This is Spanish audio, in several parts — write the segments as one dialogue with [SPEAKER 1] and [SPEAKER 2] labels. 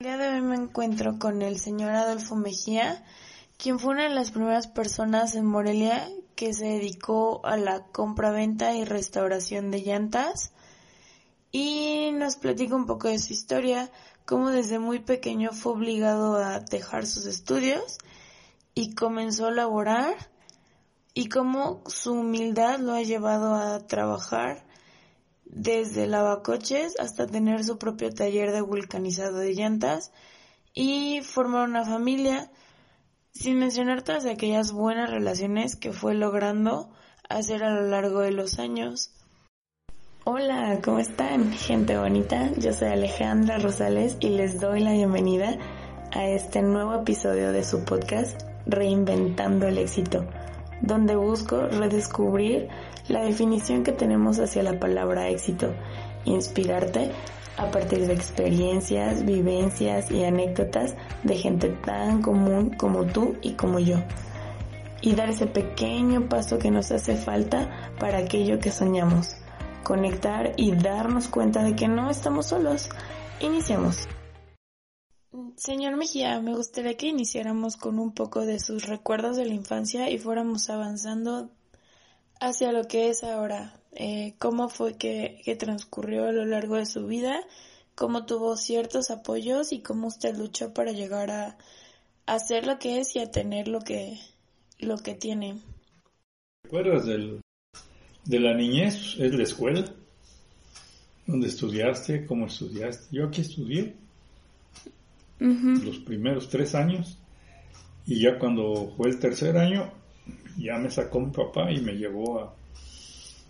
[SPEAKER 1] El día de hoy me encuentro con el señor Adolfo Mejía, quien fue una de las primeras personas en Morelia que se dedicó a la compra-venta y restauración de llantas. Y nos platica un poco de su historia, cómo desde muy pequeño fue obligado a dejar sus estudios y comenzó a laborar y cómo su humildad lo ha llevado a trabajar desde lavacoches hasta tener su propio taller de vulcanizado de llantas y formar una familia, sin mencionar todas aquellas buenas relaciones que fue logrando hacer a lo largo de los años. Hola, ¿cómo están? Gente bonita, yo soy Alejandra Rosales y les doy la bienvenida a este nuevo episodio de su podcast Reinventando el éxito, donde busco redescubrir la definición que tenemos hacia la palabra éxito, inspirarte a partir de experiencias, vivencias y anécdotas de gente tan común como tú y como yo. Y dar ese pequeño paso que nos hace falta para aquello que soñamos. Conectar y darnos cuenta de que no estamos solos. Iniciamos. Señor Mejía, me gustaría que iniciáramos con un poco de sus recuerdos de la infancia y fuéramos avanzando hacia lo que es ahora. Eh, ¿Cómo fue que, transcurrió a lo largo de su vida? ¿Cómo tuvo ciertos apoyos y cómo usted luchó para llegar a, ser lo que es y a tener lo que, lo que tiene?
[SPEAKER 2] ¿Recuerdas del, de la niñez? ¿Es la escuela? ¿Dónde estudiaste? ¿Cómo estudiaste? Yo aquí estudié los primeros tres años y ya cuando fue el tercer año ya me sacó mi papá y me llevó a,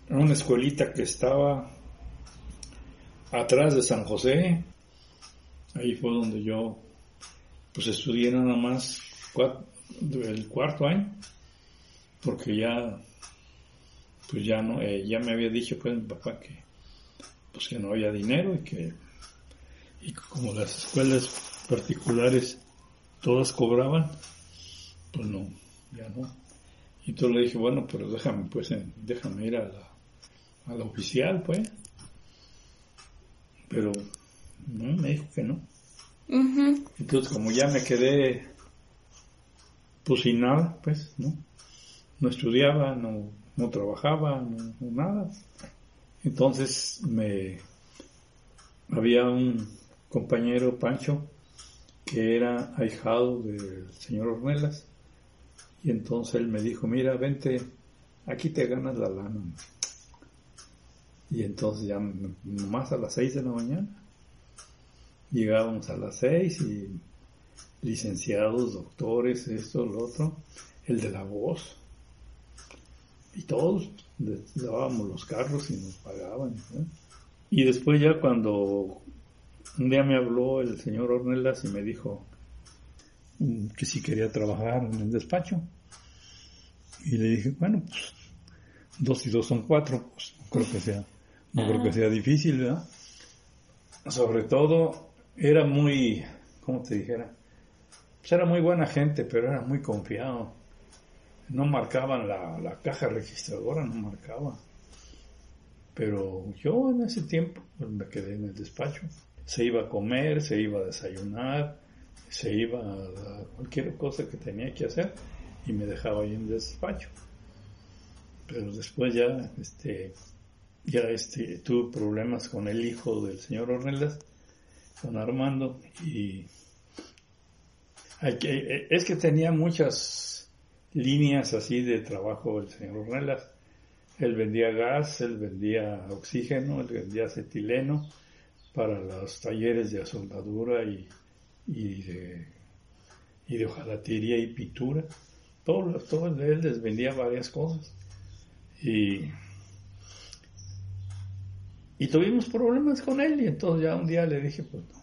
[SPEAKER 2] a una escuelita que estaba atrás de San José. Ahí fue donde yo pues estudié nada más cuatro, el cuarto año porque ya pues ya no eh, ya me había dicho pues mi papá que pues que no había dinero y que y como las escuelas particulares todas cobraban pues no ya no y entonces le dije, bueno, pero déjame, pues, déjame ir a la, a la oficial, pues. Pero no, me dijo que no. Uh -huh. Entonces, como ya me quedé, pues sin nada, pues, ¿no? No estudiaba, no, no trabajaba, no, no nada. Entonces, me, había un compañero, Pancho, que era ahijado del señor Ornelas y entonces él me dijo, mira, vente, aquí te ganas la lana. Y entonces ya nomás a las seis de la mañana. Llegábamos a las seis y licenciados, doctores, esto, lo otro, el de la voz. Y todos lavábamos los carros y nos pagaban. Y después ya cuando un día me habló el señor Ornelas y me dijo, que si quería trabajar en el despacho. Y le dije, bueno, pues dos y dos son cuatro, pues no creo que sea, no creo que sea difícil, ¿verdad? Sobre todo, era muy, ¿cómo te dijera? Pues era muy buena gente, pero era muy confiado. No marcaban la, la caja registradora, no marcaba. Pero yo en ese tiempo pues, me quedé en el despacho. Se iba a comer, se iba a desayunar, se iba a cualquier cosa que tenía que hacer y me dejaba ahí en despacho. Pero después ya, este, ya este, tuve problemas con el hijo del señor Ornelas, con Armando, y es que tenía muchas líneas así de trabajo el señor Ornelas. Él vendía gas, él vendía oxígeno, él vendía acetileno para los talleres de soldadura y y de, y de hojalatería y pintura. Todo, todo de él les vendía varias cosas. Y, y tuvimos problemas con él y entonces ya un día le dije, pues no.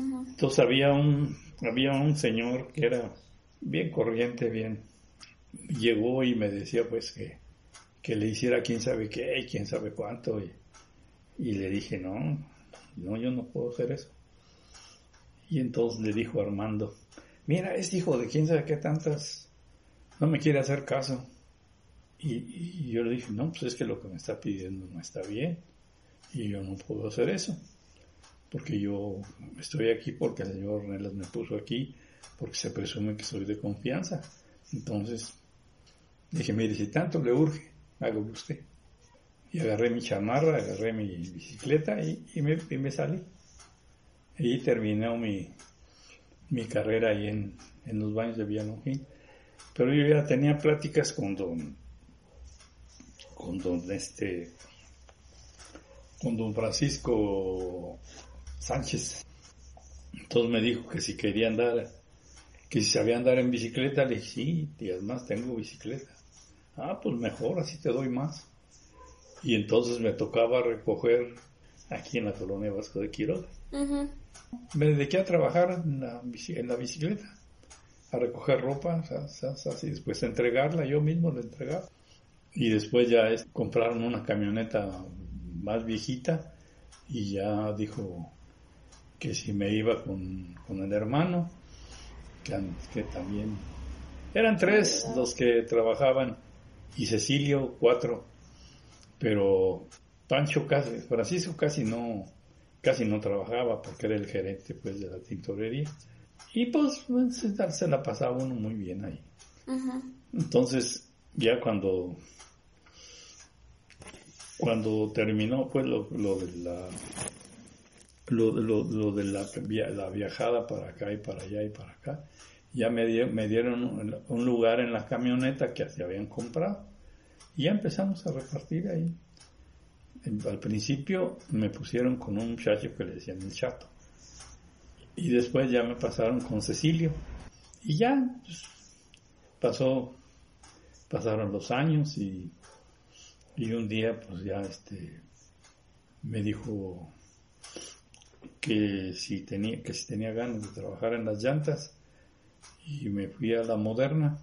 [SPEAKER 2] Uh -huh. Entonces había un, había un señor que era bien corriente, bien, llegó y me decía pues que, que le hiciera quién sabe qué y quién sabe cuánto y, y le dije, no, no, yo no puedo hacer eso. Y entonces le dijo Armando, mira, es hijo de quién sabe qué tantas, no me quiere hacer caso. Y, yo le dije, no, pues es que lo que me está pidiendo no está bien y yo no puedo hacer eso. porque yo estoy aquí porque el señor Ornelas me puso aquí, porque se presume que soy de confianza. Entonces, dije, mire, si tanto le urge, hago usted. Y agarré mi chamarra, agarré mi bicicleta y, me, y me, salí. Y terminé mi, mi carrera ahí en, en los baños de Villalongín. Pero yo ya tenía pláticas con don, con don este, con don Francisco Sánchez. Entonces me dijo que si quería andar, que si sabía andar en bicicleta, le dije, sí, y además tengo bicicleta. Ah, pues mejor, así te doy más. Y entonces me tocaba recoger aquí en la colonia Vasco de Quiroga. Me dediqué a trabajar en la, bicicleta, a recoger ropa, así, después a entregarla, yo mismo la entregaba. Y después ya compraron una camioneta más viejita y ya dijo que si me iba con, el hermano, que, que, también eran tres los que trabajaban y Cecilio cuatro, pero Pancho casi, Francisco casi no, casi no trabajaba porque era el gerente pues de la tintorería. Y pues, pues se, la pasaba uno muy bien ahí. Entonces ya cuando cuando terminó pues lo, lo de la lo, lo, de la, la, viajada para acá y para allá y para acá, ya me, me dieron un lugar en la camioneta que se habían comprado y ya empezamos a repartir ahí. Al principio me pusieron con un muchacho que le decían el chato y después ya me pasaron con Cecilio y ya pues, pasó pasaron los años y, y un día pues ya este me dijo que si tenía, que si tenía ganas de trabajar en las llantas y me fui a la moderna,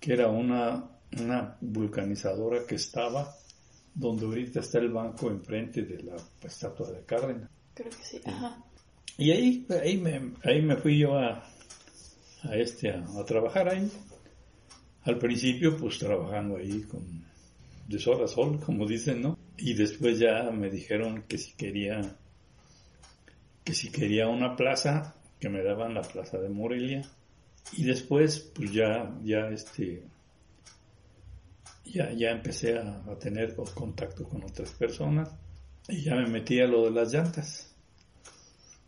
[SPEAKER 2] que era una, una vulcanizadora que estaba donde ahorita está el banco enfrente de la estatua de Cárdenas.
[SPEAKER 1] Creo que sí, ajá.
[SPEAKER 2] Y ahí, ahí, me, ahí me fui yo a, a este, a, trabajar ahí. Al principio, pues trabajando ahí con de sol a sol, como dicen, ¿no? Y después ya me dijeron que si quería que si quería una plaza, que me daban la plaza de Morelia. Y después, pues ya, ya este, ya, ya empecé a, tener contacto con otras personas y ya me metí a lo de las llantas.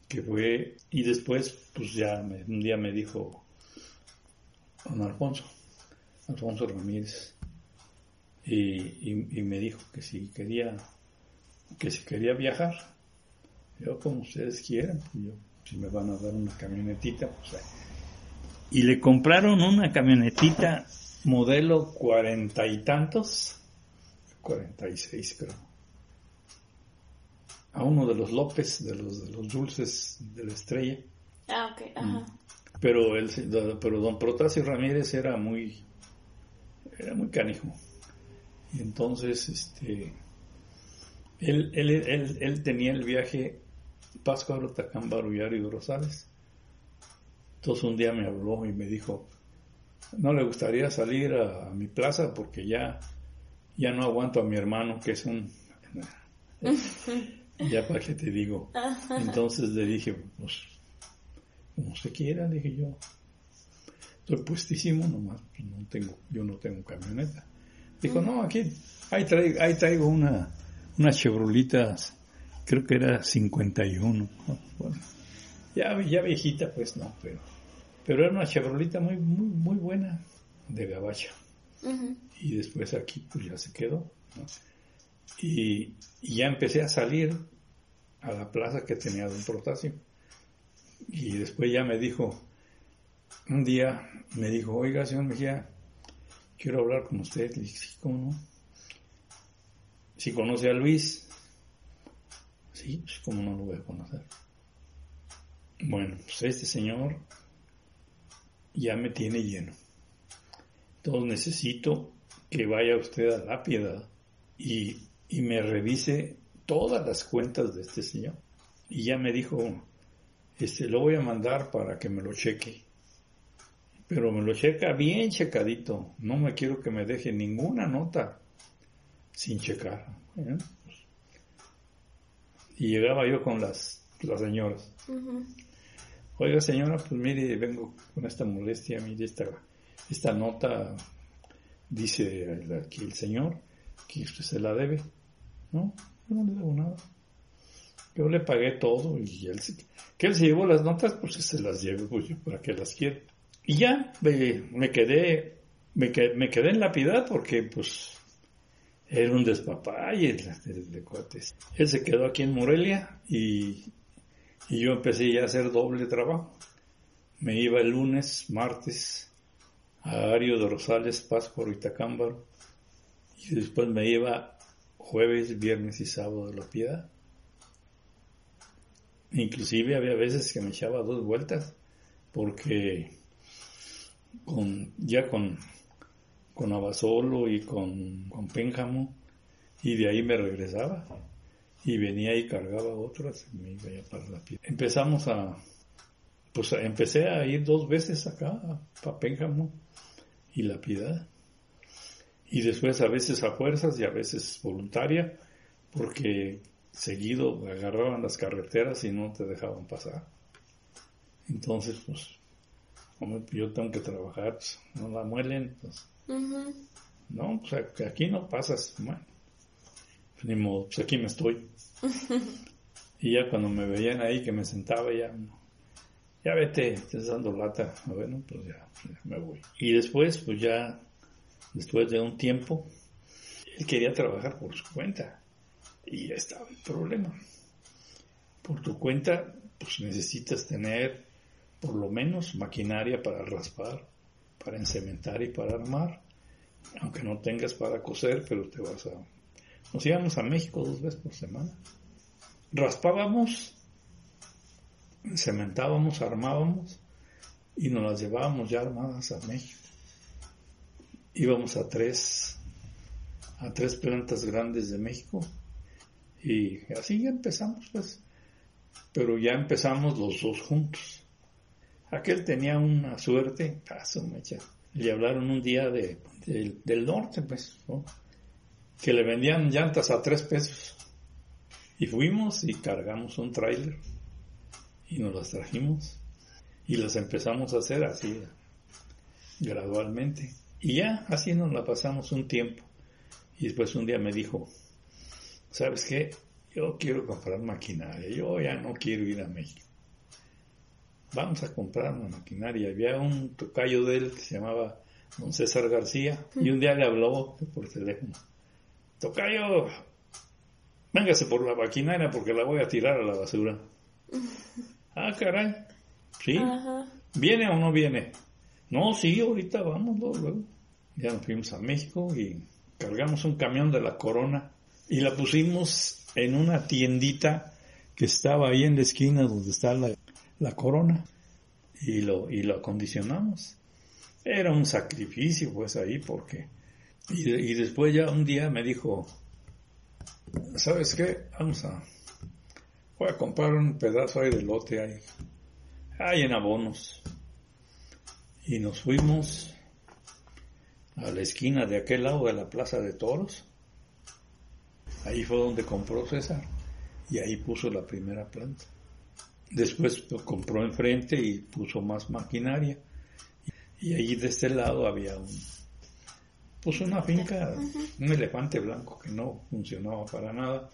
[SPEAKER 2] Que fue, y después, pues ya un día me dijo don Alfonso, Alfonso Ramírez, y, y me dijo que si quería, que si quería viajar, yo como ustedes quieran, yo, si me van a dar una camionetita, pues Y le compraron una camionetita modelo cuarenta y tantos, cuarenta y seis creo, a uno de los López, de los, de los dulces de la estrella.
[SPEAKER 1] Ah, ok, ajá. Mm.
[SPEAKER 2] Pero, el, pero don Protasio Ramírez era muy, era muy canijo. Y entonces, este, él, él, él, él tenía el viaje Pascual, Tacán, Barullar y Rosales. Entonces un día me habló y me dijo, no le gustaría salir a, mi plaza porque ya, ya no aguanto a mi hermano que es un... ya para qué te digo. Entonces le dije, pues, como se quiera, dije yo. Estoy puestísimo nomás, pues, no tengo, yo no tengo camioneta. Dijo, no, aquí, ahí traigo, ahí traigo una, unas chevrolitas creo que era 51. Bueno, ya, ya viejita, pues no, pero, pero era una chabrolita muy, muy, muy buena de gabacha. Y después aquí, pues ya se quedó. Y, ya empecé a salir a la plaza que tenía Don Protasio. Y después ya me dijo, un día me dijo, oiga, señor Mejía, quiero hablar con usted. Le dije, ¿cómo no? Si conoce a Luis, Sí, pues como no lo voy a conocer. Bueno, pues este señor ya me tiene lleno. Entonces necesito que vaya usted a la piedad y, y me revise todas las cuentas de este señor. Y ya me dijo, este, lo voy a mandar para que me lo cheque. Pero me lo checa bien checadito. No me quiero que me deje ninguna nota sin checar. ¿eh? Y llegaba yo con las las señoras. Oiga señora, pues mire, vengo con esta molestia, mire esta, esta nota, dice aquí el señor, que usted se la debe. No, yo no le debo nada. Yo le pagué todo y él que él se llevó las notas, pues se las lleve, pues yo para que las quiere. Y ya me, quedé, me, quedé, me quedé en la piedad porque pues era un despapalle de, cuates. Él se quedó aquí en Morelia y, y yo empecé ya a hacer doble trabajo. Me iba el lunes, martes a Ario de Rosales, Páscuaro y Tacámbaro y después me iba jueves, viernes y sábado de la piedad. Inclusive había veces que me echaba dos vueltas porque con, ya con, con Abasolo y con, con Pénjamo y de ahí me regresaba y venía y cargaba otras y me iba para la piedad. Empezamos a, pues empecé a ir dos veces acá, a Pénjamo y la piedad. Y después a veces a fuerzas y a veces voluntaria, porque seguido agarraban las carreteras y no te dejaban pasar. Entonces, pues, yo tengo que trabajar, pues, no la muelen, pues, no, pues aquí no pasas, bueno, ni modo, pues aquí me estoy. y ya cuando me veían ahí que me sentaba ya, ya vete, estás dando lata, bueno, pues ya, ya me voy. Y después, pues ya, después de un tiempo, él quería trabajar por su cuenta y ya estaba el problema. Por tu cuenta, pues necesitas tener por lo menos maquinaria para raspar, para encementar y para armar. Aunque no tengas para coser, pero te vas a... Nos íbamos a México dos veces por semana. Raspábamos, cementábamos, armábamos y nos las llevábamos ya armadas a México. Íbamos a tres, a tres plantas grandes de México y así ya empezamos, pues. Pero ya empezamos los dos juntos. Aquel tenía una suerte, caso mecha. Le hablaron un día de, del norte, pues, que le vendían llantas a tres pesos. Y fuimos y cargamos un tráiler y nos las trajimos y las empezamos a hacer así, gradualmente. Y ya así nos la pasamos un tiempo. Y después un día me dijo, ¿sabes qué? Yo quiero comprar maquinaria, yo ya no quiero ir a México. Vamos a comprar una maquinaria. Había un tocayo de él que se llamaba don César García y un día le habló por teléfono. Tocayo, véngase por la maquinaria porque la voy a tirar a la basura. ah, caray. ¿Sí? ¿Viene o no viene? No, sí, ahorita vamos luego. Ya nos fuimos a México y cargamos un camión de la Corona y la pusimos en una tiendita que estaba ahí en la esquina donde está la, corona y lo, y lo acondicionamos. Era un sacrificio pues ahí porque... Y, después ya un día me dijo, ¿sabes qué? Vamos a... Voy a comprar un pedazo ahí de lote ahí. Ahí en abonos. Y nos fuimos a la esquina de aquel lado de la Plaza de Toros Ahí fue donde compró César y ahí puso la primera planta. Después lo compró enfrente y puso más maquinaria. Y ahí de este lado había un, puso una finca, un elefante blanco que no funcionaba para nada.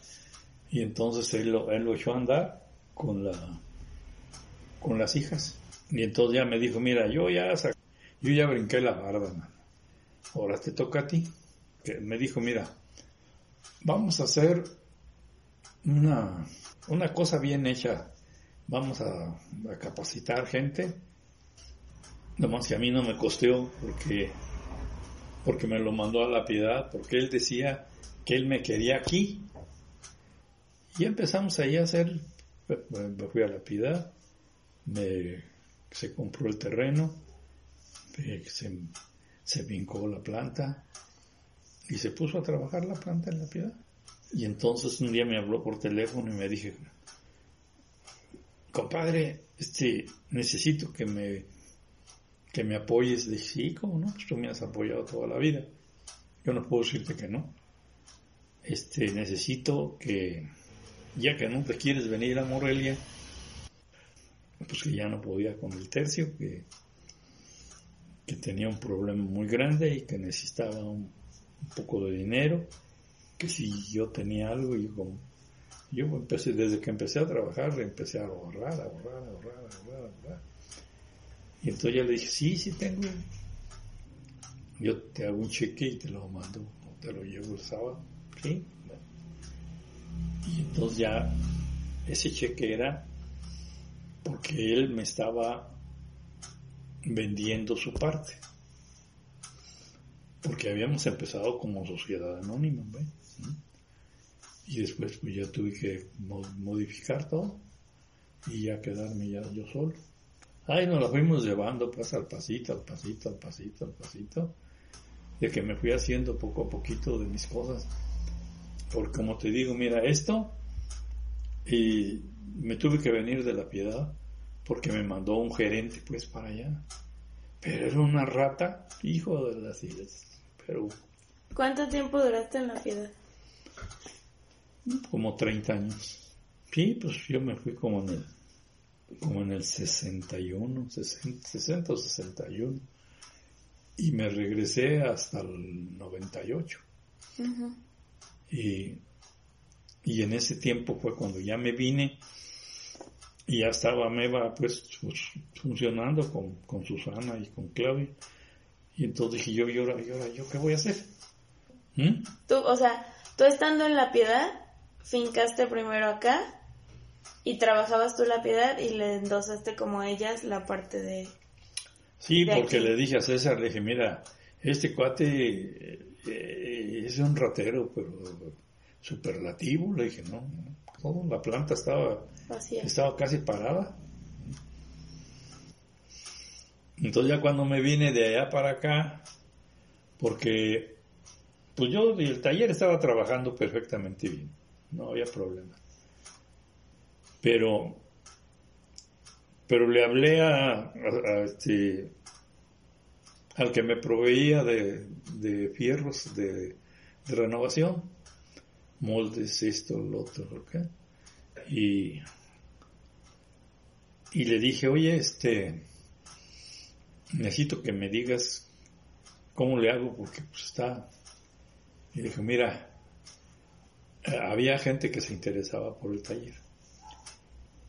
[SPEAKER 2] Y entonces él lo, él lo echó a andar con la, con las hijas. Y entonces ya me dijo, mira, yo ya, yo ya brinqué la barda, Ahora te toca a ti. Que me dijo, mira, vamos a hacer una, una cosa bien hecha. Vamos a, capacitar gente. Nomás que a mí no me costeó porque, porque me lo mandó a la piedad, porque él decía que él me quería aquí. Y empezamos ahí a hacer, me fui a la piedad, me, se compró el terreno, se, se vincó la planta, y se puso a trabajar la planta en la piedad. Y entonces un día me habló por teléfono y me dije, compadre, este, necesito que me, que me apoyes. Dije, sí, ¿cómo no? Tú me has apoyado toda la vida. Yo no puedo decirte que no. Este, necesito que, ya que no te quieres venir a Morelia, pues que ya no podía con el tercio, que, que tenía un problema muy grande y que necesitaba un, poco de dinero, que si yo tenía algo, y como yo empecé, desde que empecé a trabajar, empecé a ahorrar, ahorrar, a ahorrar, a ahorrar, a ahorrar. Y entonces ya le dije, sí, sí tengo. Yo te hago un cheque y te lo mando, te lo llevo el sábado. Sí. Y entonces ya ese cheque era porque él me estaba vendiendo su parte. Porque habíamos empezado como sociedad anónima, ¿ves? Y después pues ya tuve que modificar todo y ya quedarme ya yo solo. Ahí nos la fuimos llevando pues al pasito, al pasito, al pasito, al pasito, de que me fui haciendo poco a poquito de mis cosas. Porque como te digo, mira, esto, y me tuve que venir de la piedad porque me mandó un gerente pues para allá. Pero era una rata, hijo de las islas. Pero...
[SPEAKER 1] ¿Cuánto tiempo duraste en la piedad?
[SPEAKER 2] Como 30 años. Sí, pues yo me fui como en el, como en el 61, 60, 60 o 61. Y me regresé hasta el 98. y, y en ese tiempo fue cuando ya me vine y ya estaba Meva pues, pues funcionando con, con, Susana y con Claudia. Y entonces dije yo, y ahora, y ahora, ¿yo qué voy a hacer?
[SPEAKER 1] ¿Mm? Tú, o sea, tú estando en la piedad, fincaste primero acá y trabajabas tú la piedad y le endosaste como a ellas la parte de...
[SPEAKER 2] Sí, porque le dije a César, le dije, mira, este cuate eh, es un ratero, pero superlativo, le dije, no, no, la planta estaba, estaba casi parada. Entonces ya cuando me vine de allá para acá, porque pues yo el taller estaba trabajando perfectamente bien no había problema. Pero, pero le hablé a, este, al que me proveía de, de fierros de, renovación, moldes, esto, lo otro, y, y le dije, oye, este, necesito que me digas cómo le hago porque pues está, y dije, mira, había gente que se interesaba por el taller.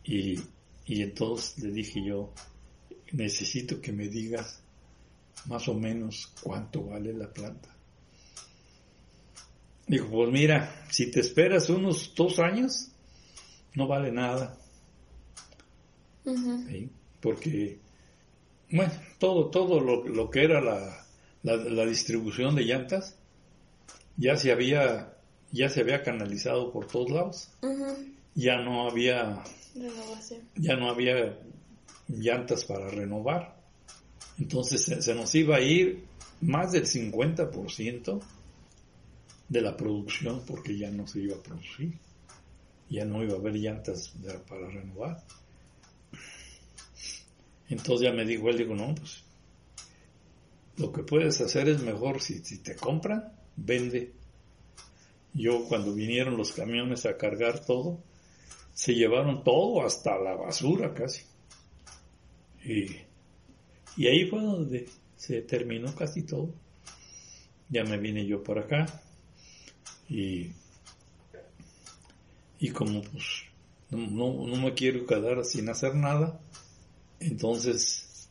[SPEAKER 2] Y, entonces le dije yo, necesito que me digas más o menos cuánto vale la planta. Dijo, pues mira, si te esperas unos dos años, no vale nada. Porque, bueno, todo, todo lo, que era la, la, distribución de llantas, ya se había ya se había canalizado por todos lados. Ya no había ya no había llantas para renovar. Entonces se, nos iba a ir más del 50% de la producción porque ya no se iba a producir. Ya no iba a haber llantas para renovar. Entonces ya me dijo él, digo, no, pues lo que puedes hacer es mejor si, si te compran, vende yo cuando vinieron los camiones a cargar todo, se llevaron todo hasta la basura casi. Y, y ahí fue donde se terminó casi todo. Ya me vine yo por acá y, y como pues no, no, me quiero quedar sin hacer nada, entonces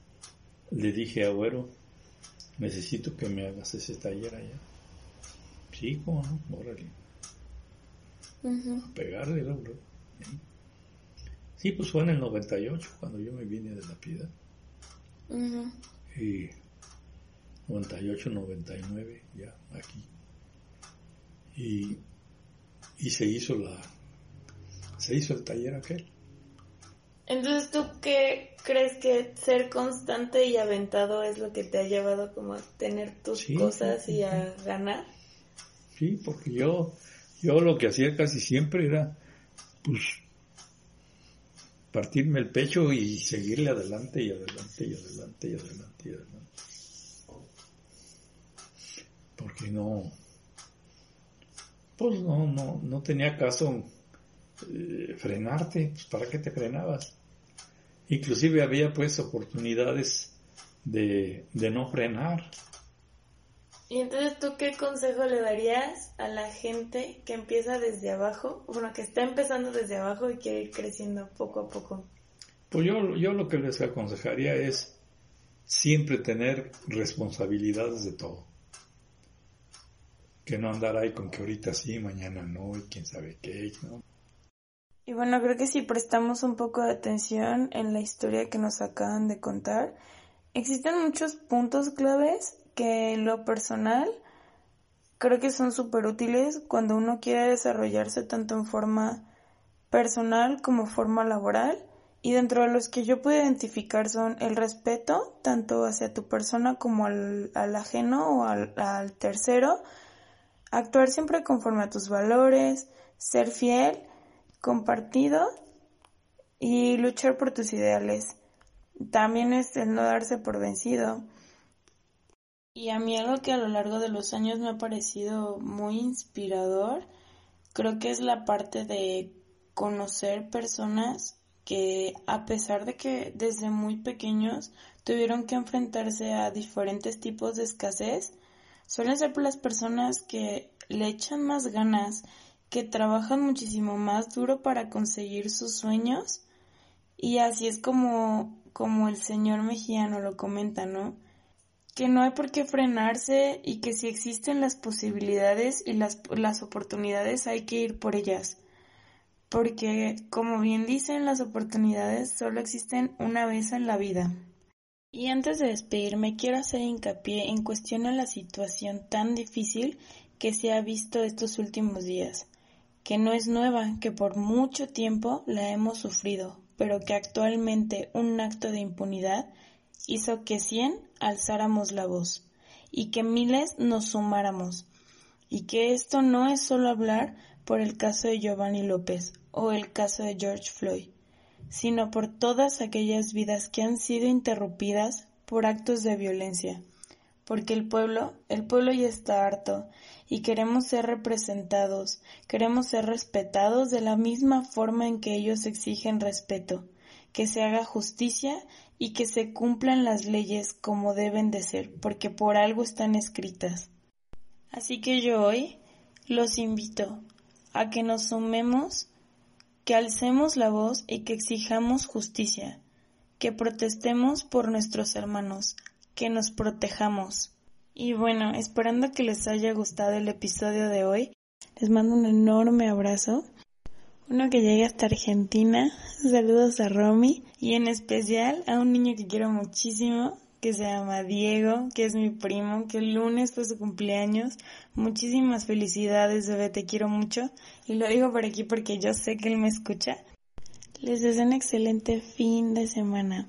[SPEAKER 2] le dije a Agüero, necesito que me hagas ese taller allá. Sí, cómo no, órale. A pegarle, ¿no? Sí, pues fue en el 98 cuando yo me vine de la piedad. Y 98, 99, ya aquí. Y, y se hizo la, se hizo el taller aquel.
[SPEAKER 1] Entonces, ¿tú qué crees que ser constante y aventado es lo que te ha llevado como a tener tus cosas y a ganar?
[SPEAKER 2] Sí, porque yo, yo lo que hacía casi siempre era, pues, partirme el pecho y seguirle adelante y adelante y adelante y adelante y adelante. Porque no, pues no, no, no tenía caso eh, frenarte, pues ¿para qué te frenabas? Inclusive había pues oportunidades de, de no frenar.
[SPEAKER 1] Y entonces, ¿tú qué consejo le darías a la gente que empieza desde abajo? Bueno, que está empezando desde abajo y quiere ir creciendo poco a poco.
[SPEAKER 2] Pues yo, yo lo que les aconsejaría es siempre tener responsabilidades de todo. Que no andar ahí con que ahorita sí, mañana no, y quién sabe qué, ¿no?
[SPEAKER 1] Y bueno, creo que si prestamos un poco de atención en la historia que nos acaban de contar, existen muchos puntos claves que lo personal creo que son súper útiles cuando uno quiere desarrollarse tanto en forma personal como forma laboral. Y dentro de los que yo puedo identificar son el respeto, tanto hacia tu persona como al, ajeno o al, al tercero, actuar siempre conforme a tus valores, ser fiel, compartido y luchar por tus ideales. También es el no darse por vencido. Y a mí algo que a lo largo de los años me ha parecido muy inspirador, creo que es la parte de conocer personas que a pesar de que desde muy pequeños tuvieron que enfrentarse a diferentes tipos de escasez, suelen ser las personas que le echan más ganas que trabajan muchísimo más duro para conseguir sus sueños y así es como, como el señor Mejiano lo comenta, ¿no? Que no hay por qué frenarse y que si existen las posibilidades y las, las oportunidades hay que ir por ellas. Porque, como bien dicen, las oportunidades solo existen una vez en la vida. Y antes de despedirme, quiero hacer hincapié en cuestión a la situación tan difícil que se ha visto estos últimos días que no es nueva, que por mucho tiempo la hemos sufrido, pero que actualmente un acto de impunidad hizo que cien alzáramos la voz y que miles nos sumáramos, y que esto no es solo hablar por el caso de Giovanni López o el caso de George Floyd, sino por todas aquellas vidas que han sido interrumpidas por actos de violencia, porque el pueblo, el pueblo ya está harto y queremos ser representados, queremos ser respetados de la misma forma en que ellos exigen respeto, que se haga justicia y que se cumplan las leyes como deben de ser, porque por algo están escritas. Así que yo hoy los invito a que nos sumemos, que alcemos la voz y que exijamos justicia, que protestemos por nuestros hermanos, que nos protejamos. Y bueno, esperando que les haya gustado el episodio de hoy, les mando un enorme abrazo. Uno que llegue hasta Argentina. Saludos a Romy y en especial a un niño que quiero muchísimo, que se llama Diego, que es mi primo, que el lunes fue su cumpleaños. Muchísimas felicidades, bebé, te quiero mucho. Y lo digo por aquí porque yo sé que él me escucha. Les deseo un excelente fin de semana.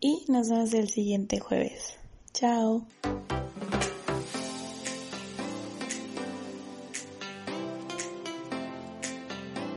[SPEAKER 1] Y nos vemos el siguiente jueves. Chao.